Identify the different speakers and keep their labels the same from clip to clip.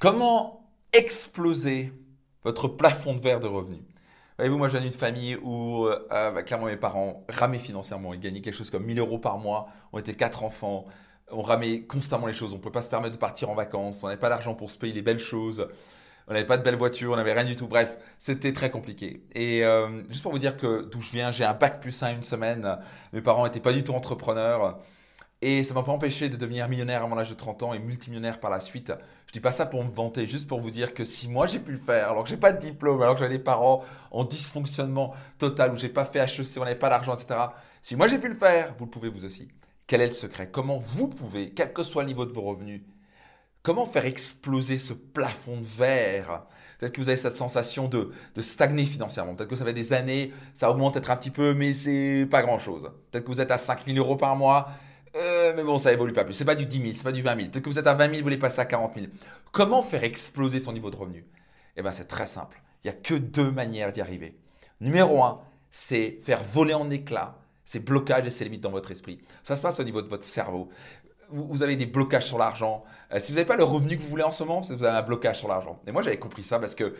Speaker 1: Comment exploser votre plafond de verre de revenus? Voyez-vous, moi, j'ai une famille où, euh, bah, clairement, mes parents ramaient financièrement. Ils gagnaient quelque chose comme 1000 euros par mois. On était quatre enfants. On ramait constamment les choses. On ne pouvait pas se permettre de partir en vacances. On n'avait pas d'argent pour se payer les belles choses. On n'avait pas de belles voitures. On n'avait rien du tout. Bref, c'était très compliqué. Et euh, juste pour vous dire que d'où je viens, j'ai un bac plus 1 une semaine. Mes parents n'étaient pas du tout entrepreneurs. Et ça m'a pas empêché de devenir millionnaire avant l'âge de 30 ans et multimillionnaire par la suite. Je dis pas ça pour me vanter, juste pour vous dire que si moi j'ai pu le faire, alors que j'ai pas de diplôme, alors que j'avais des parents en dysfonctionnement total, où j'ai pas fait HEC, on n'avait pas d'argent, etc. Si moi j'ai pu le faire, vous le pouvez vous aussi. Quel est le secret? Comment vous pouvez, quel que soit le niveau de vos revenus, comment faire exploser ce plafond de verre? Peut-être que vous avez cette sensation de, de stagner financièrement. Peut-être que ça fait des années, ça augmente peut-être un petit peu, mais c'est pas grand-chose. Peut-être que vous êtes à 5 000 euros par mois euh, mais bon, ça évolue pas plus. C'est pas du 10 000, c'est pas du 20 000. Peut-être que vous êtes à 20 000, vous voulez passer à 40 000. Comment faire exploser son niveau de revenu? Eh bien, c'est très simple. Il n'y a que deux manières d'y arriver. Numéro un, c'est faire voler en éclats ces blocages et ces limites dans votre esprit. Ça se passe au niveau de votre cerveau. Vous avez des blocages sur l'argent. Euh, si vous n'avez pas le revenu que vous voulez en ce moment, vous avez un blocage sur l'argent. Et moi, j'avais compris ça parce que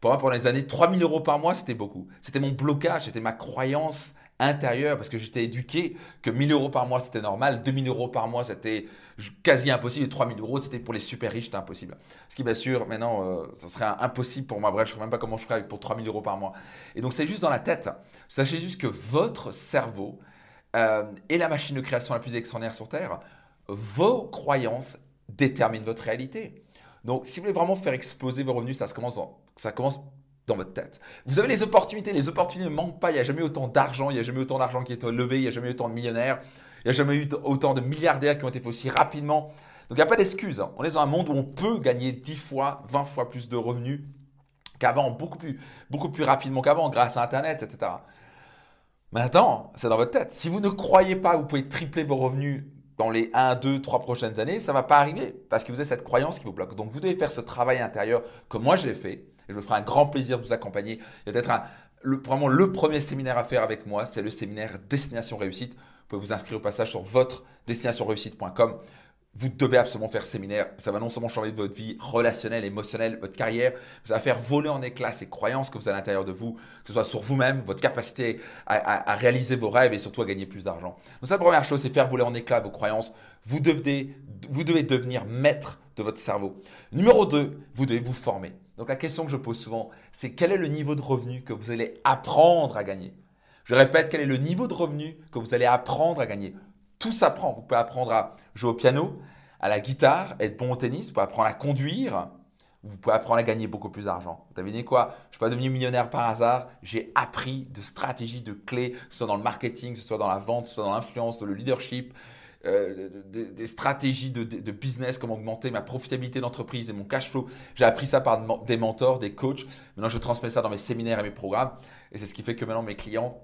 Speaker 1: pour moi, pendant les années, 3 000 euros par mois, c'était beaucoup. C'était mon blocage, c'était ma croyance intérieur parce que j'étais éduqué que 1000 euros par mois c'était normal, 2000 euros par mois c'était quasi impossible et 3000 euros c'était pour les super riches, impossible. Ce qui bien sûr maintenant euh, ça serait impossible pour moi, bref je ne sais même pas comment je ferais pour 3000 euros par mois. Et donc c'est juste dans la tête. Sachez juste que votre cerveau euh, est la machine de création la plus extraordinaire sur Terre. Vos croyances déterminent votre réalité. Donc si vous voulez vraiment faire exploser vos revenus, ça, commence, ça commence dans votre tête. Vous avez les opportunités, les opportunités ne manquent pas, il n'y a jamais autant d'argent, il n'y a jamais autant d'argent qui est levé, il n'y a jamais autant de millionnaires, il n'y a jamais eu autant de milliardaires qui ont été faits aussi rapidement. Donc il n'y a pas d'excuse. Hein. On est dans un monde où on peut gagner 10 fois, 20 fois plus de revenus qu'avant, beaucoup plus, beaucoup plus rapidement qu'avant grâce à Internet, etc. Maintenant, c'est dans votre tête. Si vous ne croyez pas que vous pouvez tripler vos revenus dans les 1, 2, 3 prochaines années, ça ne va pas arriver parce que vous avez cette croyance qui vous bloque. Donc vous devez faire ce travail intérieur que moi j'ai fait et je me ferai un grand plaisir de vous accompagner. Il y a peut-être vraiment le premier séminaire à faire avec moi, c'est le séminaire Destination Réussite. Vous pouvez vous inscrire au passage sur votre destinationreussite.com. Vous devez absolument faire ce séminaire. Ça va non seulement changer votre vie relationnelle, émotionnelle, votre carrière, ça va faire voler en éclats ces croyances que vous avez à l'intérieur de vous, que ce soit sur vous-même, votre capacité à, à, réaliser vos rêves et surtout à gagner plus d'argent. Donc, ça, la première chose, c'est faire voler en éclats vos croyances. Vous devez, vous devez devenir maître de votre cerveau. Numéro 2, vous devez vous former. Donc la question que je pose souvent, c'est quel est le niveau de revenu que vous allez apprendre à gagner? Je répète, quel est le niveau de revenu que vous allez apprendre à gagner? Tout s'apprend. Vous pouvez apprendre à jouer au piano, à la guitare, être bon au tennis, vous pouvez apprendre à conduire, vous pouvez apprendre à gagner beaucoup plus d'argent. Vous avez quoi? Je ne suis pas devenu millionnaire par hasard. J'ai appris de stratégies, de clés, que ce soit dans le marketing, que ce soit dans la vente, que ce soit dans l'influence, dans le leadership, euh, des, stratégies de, business, comment augmenter ma profitabilité d'entreprise et mon cash flow. J'ai appris ça par des mentors, des coachs. Maintenant, je transmets ça dans mes séminaires et mes programmes. Et c'est ce qui fait que maintenant, mes clients,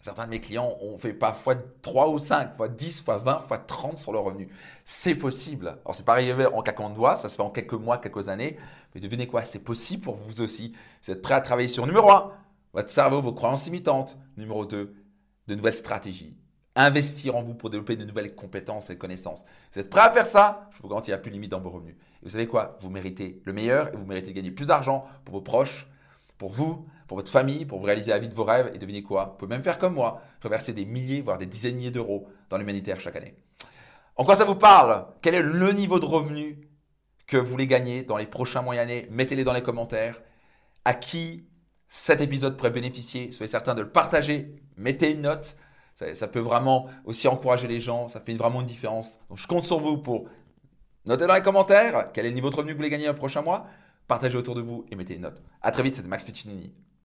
Speaker 1: certains de mes clients ont fait parfois 3 ou 5, fois 10, fois 20, fois 30 sur leur revenu. C'est possible. Alors, c'est pas arrivé en claquant de doigts, ça se fait en quelques mois, quelques années. Mais devinez quoi, c'est possible pour vous aussi. Vous êtes prêt à travailler sur numéro 1, votre cerveau, vos croyances limitantes. Numéro 2, de nouvelles stratégies investir en vous pour développer de nouvelles compétences et connaissances. Vous êtes prêt à faire ça? Je vous garantis, il n'y a plus de limite dans vos revenus. Et vous savez quoi? Vous méritez le meilleur et vous méritez de gagner plus d'argent pour vos proches, pour vous, pour votre famille, pour vous réaliser la vie de vos rêves. Et devinez quoi? Vous pouvez même faire comme moi, reverser des milliers, voire des dizaines de milliers d'euros dans l'humanitaire chaque année. En quoi ça vous parle? Quel est le niveau de revenu que vous voulez gagner dans les prochains mois et années? Mettez-les dans les commentaires. À qui cet épisode pourrait bénéficier? Soyez certain de le partager. Mettez une note. Ça, peut vraiment aussi encourager les gens, ça fait vraiment une différence. Donc je compte sur vous pour noter dans les commentaires quel est le niveau de revenu que vous voulez gagner le prochain mois, partagez autour de vous et mettez une note. A très vite, c'était Max Piccinini.